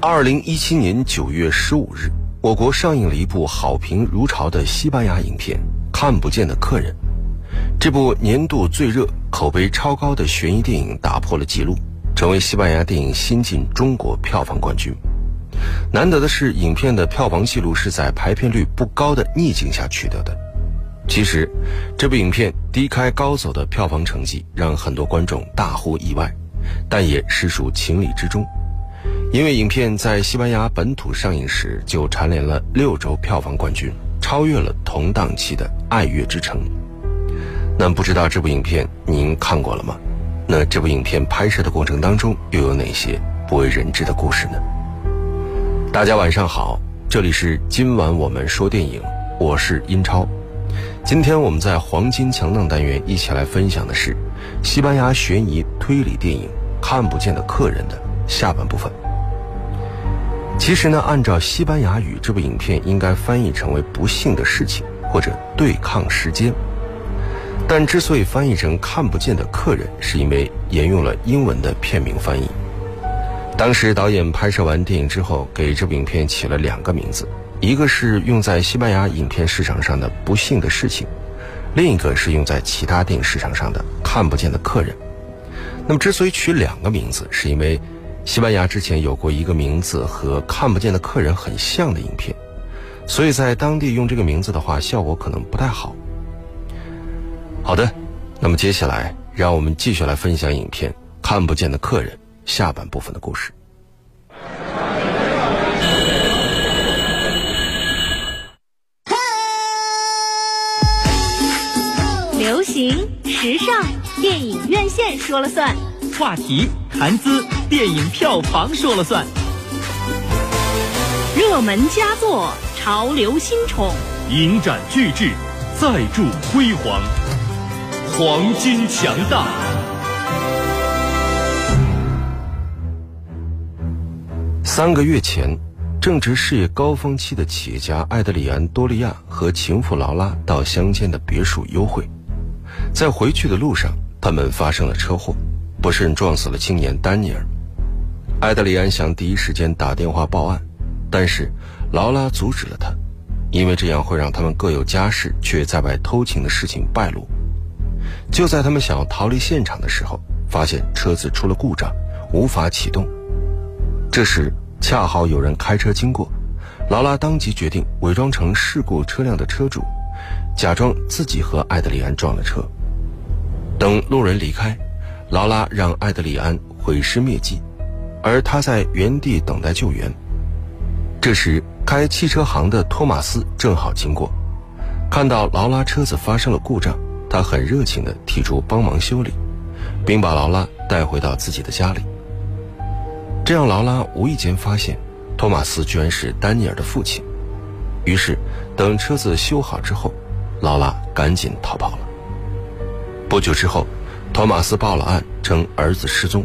二零一七年九月十五日，我国上映了一部好评如潮的西班牙影片《看不见的客人》。这部年度最热、口碑超高的悬疑电影打破了纪录，成为西班牙电影新晋中国票房冠军。难得的是，影片的票房纪录是在排片率不高的逆境下取得的。其实，这部影片低开高走的票房成绩让很多观众大呼意外，但也实属情理之中。因为影片在西班牙本土上映时就蝉联了六周票房冠军，超越了同档期的《爱乐之城》。那不知道这部影片您看过了吗？那这部影片拍摄的过程当中又有哪些不为人知的故事呢？大家晚上好，这里是今晚我们说电影，我是英超。今天我们在黄金强档单元一起来分享的是西班牙悬疑推理电影《看不见的客人》的下半部分。其实呢，按照西班牙语，这部影片应该翻译成为“不幸的事情”或者“对抗时间”。但之所以翻译成“看不见的客人”，是因为沿用了英文的片名翻译。当时导演拍摄完电影之后，给这部影片起了两个名字。一个是用在西班牙影片市场上的不幸的事情，另一个是用在其他电影市场上的看不见的客人。那么，之所以取两个名字，是因为西班牙之前有过一个名字和看不见的客人很像的影片，所以在当地用这个名字的话，效果可能不太好。好的，那么接下来让我们继续来分享影片《看不见的客人》下半部分的故事。时尚、电影院线说了算，话题、谈资、电影票房说了算，热门佳作、潮流新宠，影展巨制，再铸辉煌，黄金强大。三个月前，正值事业高峰期的企业家艾德里安·多利亚和情妇劳拉到乡间的别墅幽会。在回去的路上，他们发生了车祸，不慎撞死了青年丹尼尔。艾德里安想第一时间打电话报案，但是劳拉阻止了他，因为这样会让他们各有家室却在外偷情的事情败露。就在他们想要逃离现场的时候，发现车子出了故障，无法启动。这时恰好有人开车经过，劳拉当即决定伪装成事故车辆的车主。假装自己和艾德里安撞了车，等路人离开，劳拉让艾德里安毁尸灭迹，而他在原地等待救援。这时，开汽车行的托马斯正好经过，看到劳拉车子发生了故障，他很热情地提出帮忙修理，并把劳拉带回到自己的家里。这让劳拉无意间发现，托马斯居然是丹尼尔的父亲。于是，等车子修好之后。劳拉赶紧逃跑了。不久之后，托马斯报了案，称儿子失踪。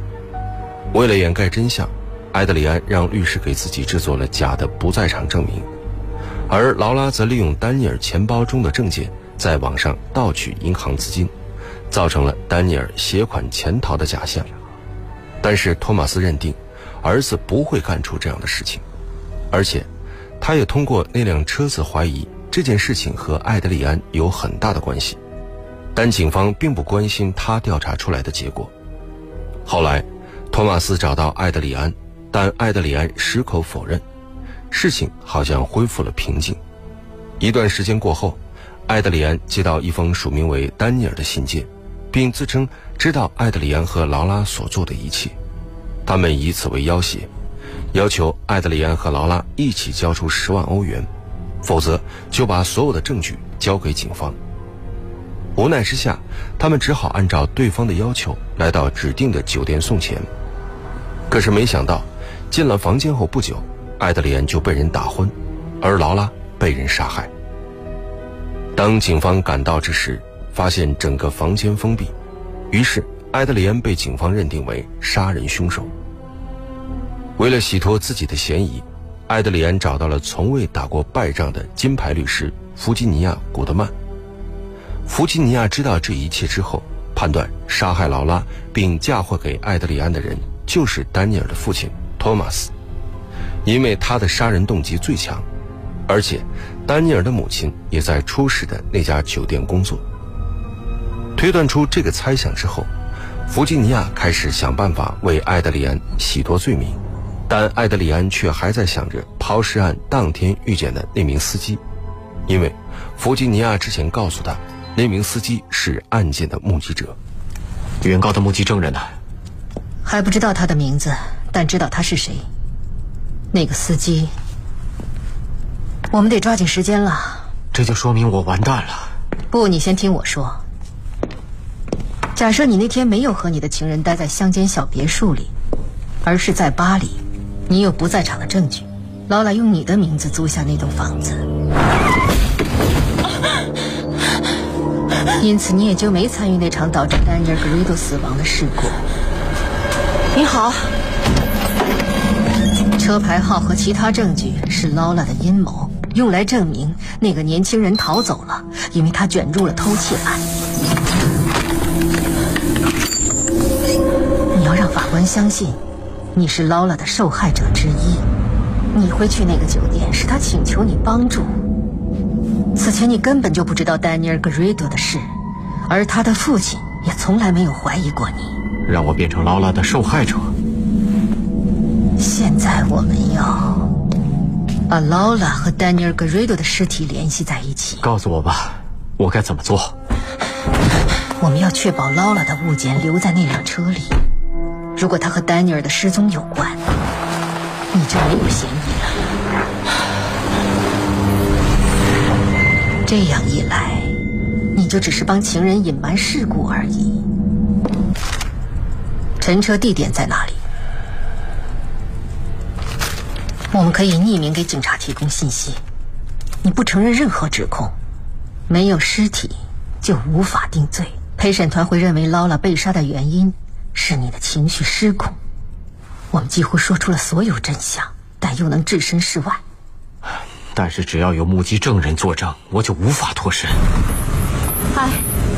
为了掩盖真相，埃德里安让律师给自己制作了假的不在场证明，而劳拉则利用丹尼尔钱包中的证件，在网上盗取银行资金，造成了丹尼尔携款潜逃的假象。但是托马斯认定，儿子不会干出这样的事情，而且，他也通过那辆车子怀疑。这件事情和艾德里安有很大的关系，但警方并不关心他调查出来的结果。后来，托马斯找到艾德里安，但艾德里安矢口否认，事情好像恢复了平静。一段时间过后，艾德里安接到一封署名为丹尼尔的信件，并自称知道艾德里安和劳拉所做的一切。他们以此为要挟，要求艾德里安和劳拉一起交出十万欧元。否则就把所有的证据交给警方。无奈之下，他们只好按照对方的要求来到指定的酒店送钱。可是没想到，进了房间后不久，艾德里安就被人打昏，而劳拉被人杀害。当警方赶到之时，发现整个房间封闭，于是艾德里安被警方认定为杀人凶手。为了洗脱自己的嫌疑。艾德里安找到了从未打过败仗的金牌律师弗吉尼亚·古德曼。弗吉尼亚知道这一切之后，判断杀害劳拉并嫁祸给艾德里安的人就是丹尼尔的父亲托马斯，因为他的杀人动机最强，而且丹尼尔的母亲也在出事的那家酒店工作。推断出这个猜想之后，弗吉尼亚开始想办法为艾德里安洗脱罪名，但艾德里安却还在想着抛尸案当天遇见的那名司机，因为弗吉尼亚之前告诉他，那名司机是案件的目击者。原告的目击证人呢？还不知道他的名字，但知道他是谁。那个司机，我们得抓紧时间了。这就说明我完蛋了。不，你先听我说。假设你那天没有和你的情人待在乡间小别墅里，而是在巴黎，你有不在场的证据。劳拉用你的名字租下那栋房子，因此你也就没参与那场导致丹尼尔·格瑞多死亡的事故。你好，车牌号和其他证据是劳拉的阴谋，用来证明那个年轻人逃走了，因为他卷入了偷窃案。你要让法官相信，你是劳拉的受害者之一。你会去那个酒店，是他请求你帮助。此前你根本就不知道丹尼尔·格瑞多的事，而他的父亲也从来没有怀疑过你。让我变成劳拉的受害者。现在我们要把劳拉和丹尼尔·格瑞多的尸体联系在一起。告诉我吧，我该怎么做？我们要确保劳拉的物件留在那辆车里。如果他和丹尼尔的失踪有关，你就没有嫌疑了。这样一来，你就只是帮情人隐瞒事故而已。陈车地点在哪里？我们可以匿名给警察提供信息。你不承认任何指控，没有尸体就无法定罪。陪审团会认为劳拉被杀的原因是你的情绪失控。我们几乎说出了所有真相，但又能置身事外。但是只要有目击证人作证，我就无法脱身。嗨，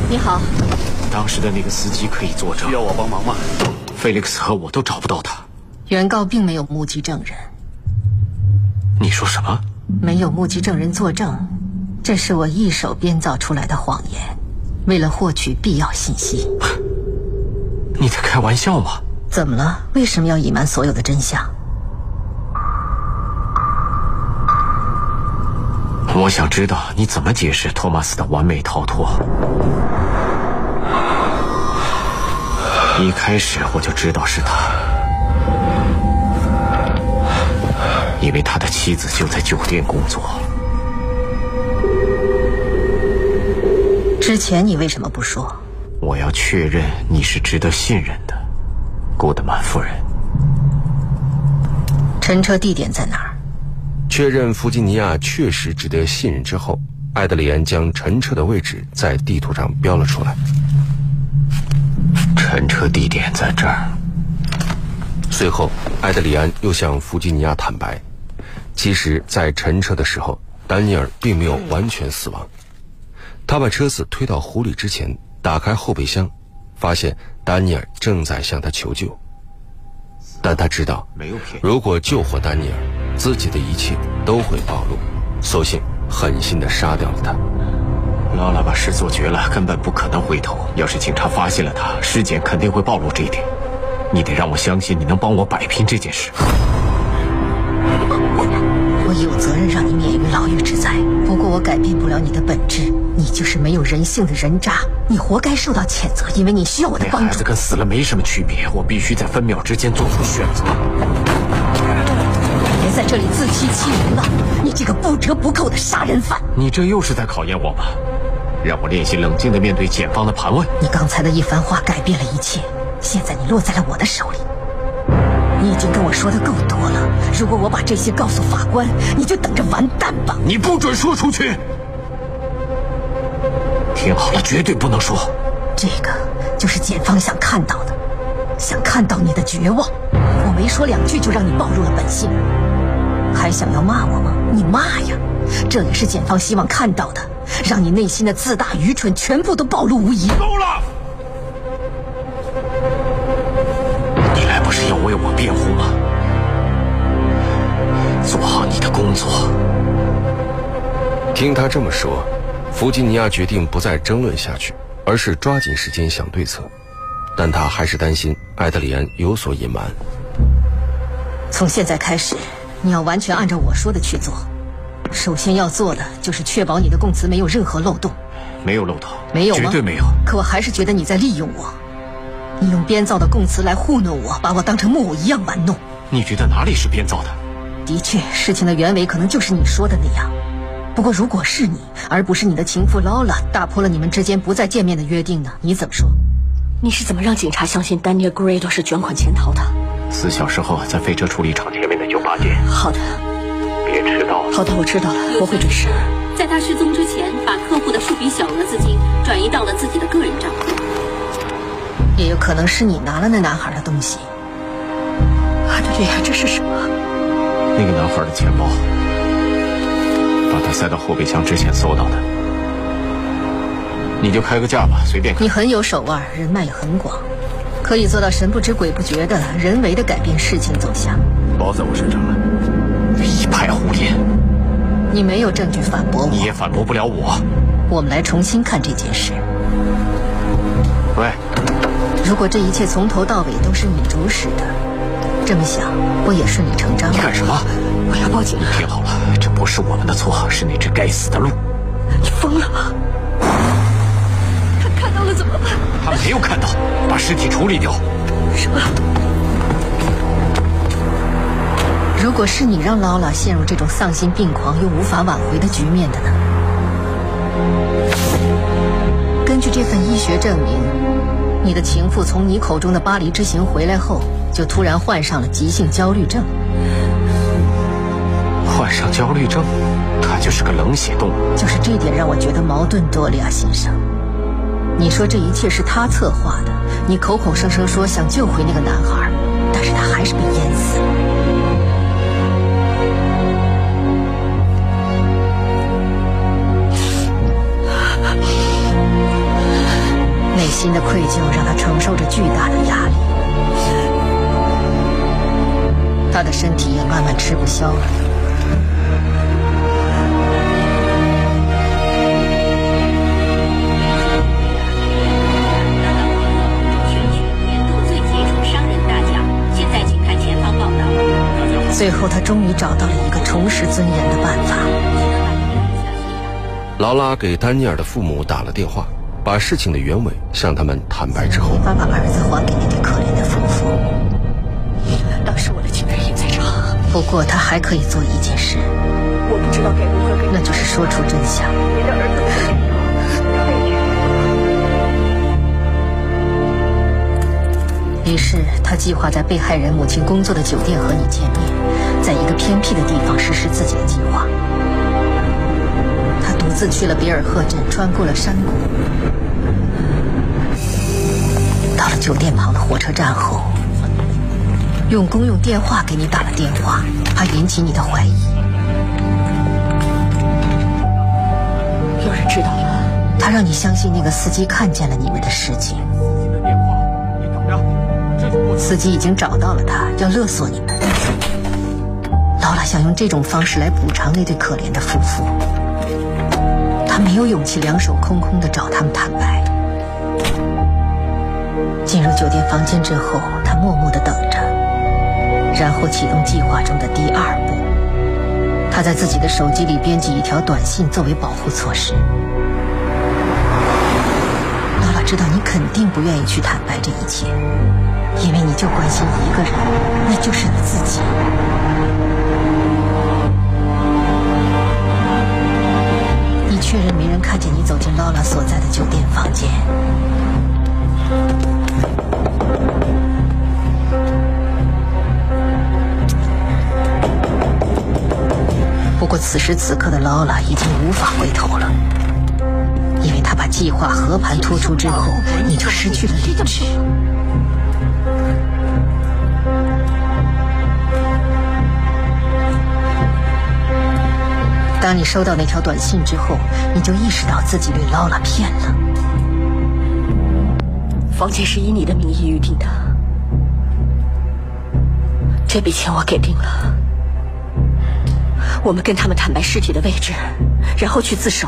你好。当时的那个司机可以作证。需要我帮忙吗？菲利克斯和我都找不到他。原告并没有目击证人。你说什么？没有目击证人作证，这是我一手编造出来的谎言，为了获取必要信息。你在开玩笑吗？怎么了？为什么要隐瞒所有的真相？我想知道你怎么解释托马斯的完美逃脱。一开始我就知道是他，因为他的妻子就在酒店工作。之前你为什么不说？我要确认你是值得信任的，古德曼夫人。乘车地点在哪儿？确认弗吉尼亚确实值得信任之后，艾德里安将乘车的位置在地图上标了出来。乘车地点在这儿。随后，艾德里安又向弗吉尼亚坦白，其实，在乘车的时候，丹尼尔并没有完全死亡。他把车子推到湖里之前，打开后备箱，发现丹尼尔正在向他求救。但他知道，如果救活丹尼尔，自己的一切都会暴露，索性狠心的杀掉了他。劳拉把事做绝了，根本不可能回头。要是警察发现了他，尸检肯定会暴露这一点。你得让我相信你能帮我摆平这件事。我有责任让你免于牢狱之灾，不过我改变不了你的本质。你就是没有人性的人渣，你活该受到谴责，因为你需要我的帮助。那孩子跟死了没什么区别，我必须在分秒之间做出选择。自欺欺人了，你这个不折不扣的杀人犯！你这又是在考验我吗？让我练习冷静的面对检方的盘问。你刚才的一番话改变了一切，现在你落在了我的手里。你已经跟我说的够多了，如果我把这些告诉法官，你就等着完蛋吧！你不准说出去！听好了，绝对不能说。这个就是检方想看到的，想看到你的绝望。我没说两句就让你暴露了本性，还想要骂我吗？你骂呀！这也是检方希望看到的，让你内心的自大、愚蠢全部都暴露无遗。够了！你来不是要为我辩护吗？做好你的工作。听他这么说，弗吉尼亚决定不再争论下去，而是抓紧时间想对策。但他还是担心艾德里安有所隐瞒。从现在开始，你要完全按照我说的去做。首先要做的就是确保你的供词没有任何漏洞。没有漏洞，没有吗？绝对没有。可我还是觉得你在利用我。你用编造的供词来糊弄我，把我当成木偶一样玩弄。你觉得哪里是编造的？的确，事情的原委可能就是你说的那样。不过，如果是你，而不是你的情妇劳拉，打破了你们之间不再见面的约定呢？你怎么说？你是怎么让警察相信丹尼尔·格雷多是卷款潜逃的？四小时后，在飞车处理厂前面好的，别迟到。好的，我知道了，我会准时。在他失踪之前，把客户的数笔小额资金转移到了自己的个人账户。也有可能是你拿了那男孩的东西。阿德里亚，这是什么？那个男孩的钱包，把他塞到后备箱之前搜到的。你就开个价吧，随便。你很有手腕，人脉也很广，可以做到神不知鬼不觉的人为的改变事情走向。包在我身上了，一派胡言。你没有证据反驳我，你也反驳不了我。我们来重新看这件事。喂。如果这一切从头到尾都是你主使的，这么想不也顺理成章？你干什么？我要报警！你听好了，这不是我们的错，是那只该死的鹿。你疯了吗？他看到了怎么办？他没有看到，把尸体处理掉。什么？如果是你让劳拉陷入这种丧心病狂又无法挽回的局面的呢？根据这份医学证明。你的情妇从你口中的巴黎之行回来后，就突然患上了急性焦虑症。患上焦虑症，他就是个冷血动物。就是这点让我觉得矛盾多了呀，先生。你说这一切是他策划的，你口口声声说想救回那个男孩，但是他还是被淹死了。心的愧疚让他承受着巨大的压力，他的身体也慢慢吃不消了。最后，他终于找到了一个重拾尊严的办法。劳拉给丹尼尔的父母打了电话。把事情的原委向他们坦白之后，没法把儿子还给那对可怜的夫妇。当时我的情人也在场。不过他还可以做一件事，我不知道该如何跟，那就是说出真相。你的儿子于是他计划在被害人母亲工作的酒店和你见面，在一个偏僻的地方实施自己的计划。独自去了比尔赫镇，穿过了山谷，到了酒店旁的火车站后，用公用电话给你打了电话，怕引起你的怀疑。有人知道了，他让你相信那个司机看见了你们的事情。司机已经找到了他，要勒索你们。劳拉想用这种方式来补偿那对可怜的夫妇。没有勇气两手空空的找他们坦白。进入酒店房间之后，他默默的等着，然后启动计划中的第二步。他在自己的手机里编辑一条短信作为保护措施。劳拉知道你肯定不愿意去坦白这一切，因为你就关心一个人，那就是你自。此时此刻的劳拉已经无法回头了，因为他把计划和盘托出之后，你就失去了理智。当你收到那条短信之后，你就意识到自己被劳拉骗了。房间是以你的名义预定的，这笔钱我给定了。我们跟他们坦白尸体的位置，然后去自首。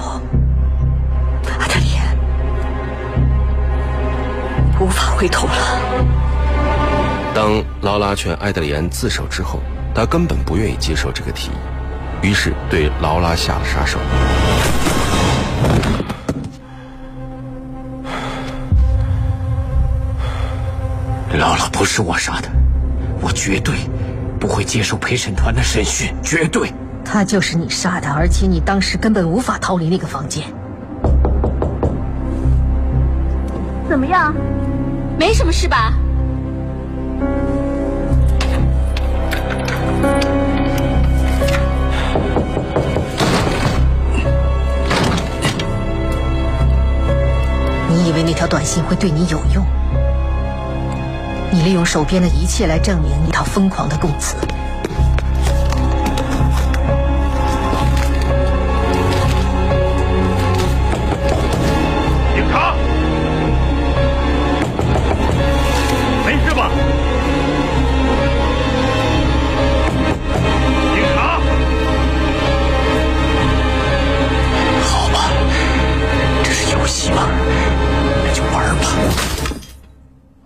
阿德里安，无法回头了。当劳拉劝埃德里安自首之后，他根本不愿意接受这个提议，于是对劳拉下了杀手。劳拉不是我杀的，我绝对不会接受陪审团的审讯，绝对。他就是你杀的，而且你当时根本无法逃离那个房间。怎么样？没什么事吧？你以为那条短信会对你有用？你利用手边的一切来证明一套疯狂的供词。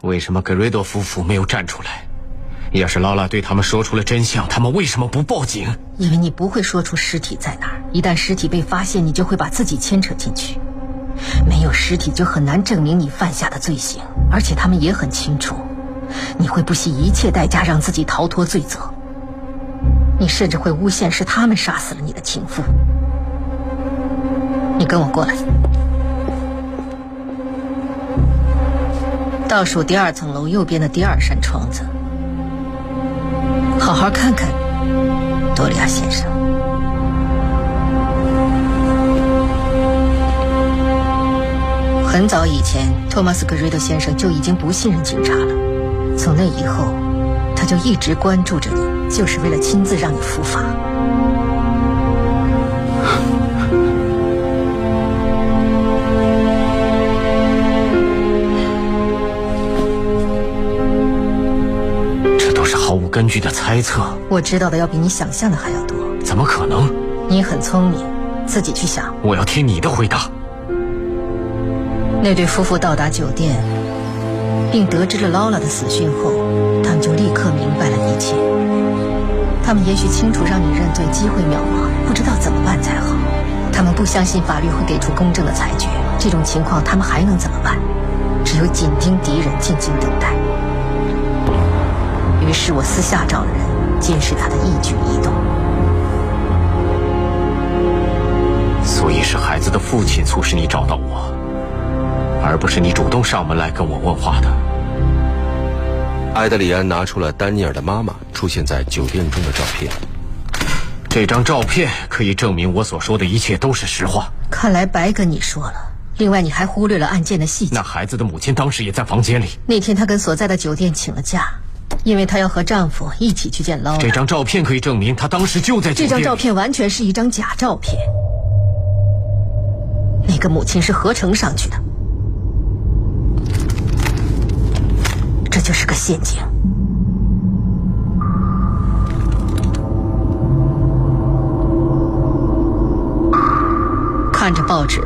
为什么格瑞多夫妇没有站出来？要是劳拉对他们说出了真相，他们为什么不报警？因为你不会说出尸体在哪儿，一旦尸体被发现，你就会把自己牵扯进去。没有尸体，就很难证明你犯下的罪行，而且他们也很清楚，你会不惜一切代价让自己逃脱罪责。你甚至会诬陷是他们杀死了你的情妇。你跟我过来，倒数第二层楼右边的第二扇窗子，好好看看，多利亚先生。很早以前，托马斯·格瑞德先生就已经不信任警察了。从那以后，他就一直关注着你，就是为了亲自让你伏法。根据的猜测，我知道的要比你想象的还要多。怎么可能？你很聪明，自己去想。我要听你的回答。那对夫妇到达酒店，并得知了劳拉的死讯后，他们就立刻明白了一切。他们也许清楚让你认罪机会渺茫，不知道怎么办才好。他们不相信法律会给出公正的裁决，这种情况他们还能怎么办？只有紧盯敌人，静静等待。于是我私下找人，监视他的一举一动。所以是孩子的父亲促使你找到我，而不是你主动上门来跟我问话的。埃德里安拿出了丹尼尔的妈妈出现在酒店中的照片。这张照片可以证明我所说的一切都是实话。看来白跟你说了。另外，你还忽略了案件的细节。那孩子的母亲当时也在房间里。那天她跟所在的酒店请了假，因为她要和丈夫一起去见劳拉。这张照片可以证明她当时就在。这张照片完全是一张假照片。那个母亲是合成上去的，这就是个陷阱。看着报纸，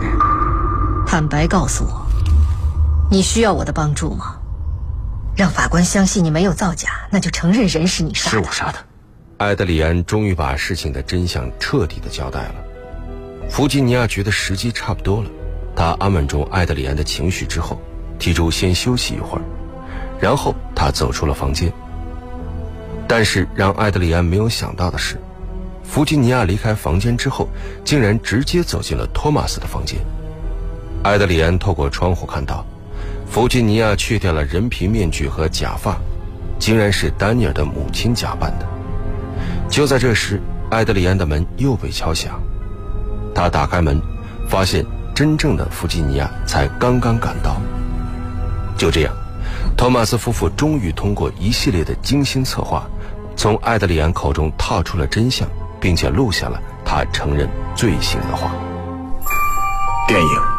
坦白告诉我，你需要我的帮助吗？让法官相信你没有造假，那就承认人是你杀的。是我杀的。埃德里安终于把事情的真相彻底的交代了。弗吉尼亚觉得时机差不多了，他安稳住埃德里安的情绪之后，提出先休息一会儿，然后他走出了房间。但是让埃德里安没有想到的是，弗吉尼亚离开房间之后，竟然直接走进了托马斯的房间。埃德里安透过窗户看到，弗吉尼亚去掉了人皮面具和假发，竟然是丹尼尔的母亲假扮的。就在这时，埃德里安的门又被敲响。他打开门，发现真正的弗吉尼亚才刚刚赶到。就这样，托马斯夫妇终于通过一系列的精心策划，从埃德里安口中套出了真相，并且录下了他承认罪行的话。电影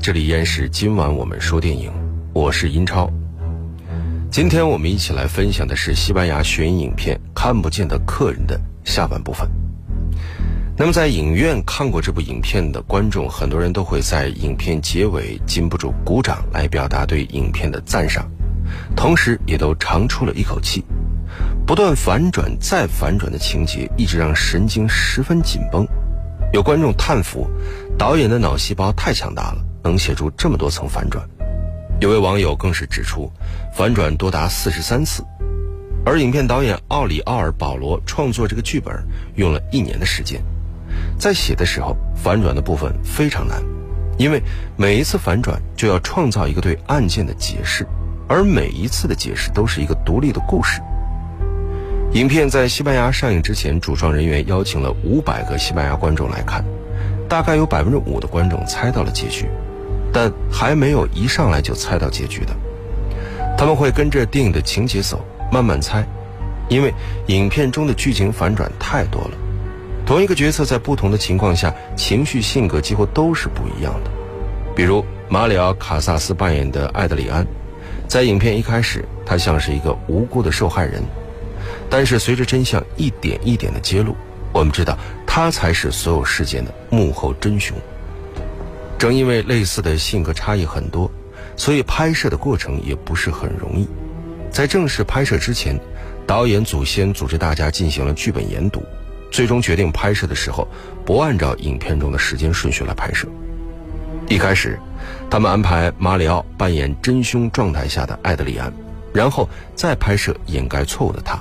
这里依然是今晚我们说电影，我是英超。今天我们一起来分享的是西班牙悬疑影片《看不见的客人》的下半部分。那么，在影院看过这部影片的观众，很多人都会在影片结尾禁不住鼓掌来表达对影片的赞赏，同时也都长出了一口气。不断反转再反转的情节，一直让神经十分紧绷。有观众叹服，导演的脑细胞太强大了，能写出这么多层反转。有位网友更是指出，反转多达四十三次。而影片导演奥里奥尔·保罗创作这个剧本用了一年的时间，在写的时候，反转的部分非常难，因为每一次反转就要创造一个对案件的解释，而每一次的解释都是一个独立的故事。影片在西班牙上映之前，主创人员邀请了五百个西班牙观众来看，大概有百分之五的观众猜到了结局，但还没有一上来就猜到结局的。他们会跟着电影的情节走，慢慢猜，因为影片中的剧情反转太多了。同一个角色在不同的情况下，情绪性格几乎都是不一样的。比如马里奥·卡萨斯扮演的艾德里安，在影片一开始，他像是一个无辜的受害人。但是随着真相一点一点的揭露，我们知道他才是所有事件的幕后真凶。正因为类似的性格差异很多，所以拍摄的过程也不是很容易。在正式拍摄之前，导演组先组织大家进行了剧本研读，最终决定拍摄的时候不按照影片中的时间顺序来拍摄。一开始，他们安排马里奥扮演真凶状态下的艾德里安，然后再拍摄掩盖错误的他。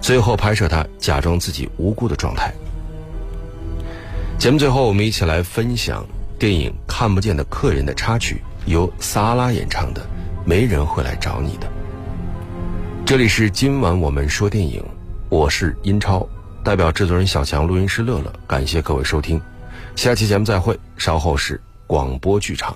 最后拍摄他假装自己无辜的状态。节目最后，我们一起来分享电影《看不见的客人》的插曲，由萨拉演唱的《没人会来找你的》。这里是今晚我们说电影，我是英超，代表制作人小强、录音师乐乐，感谢各位收听，下期节目再会。稍后是广播剧场。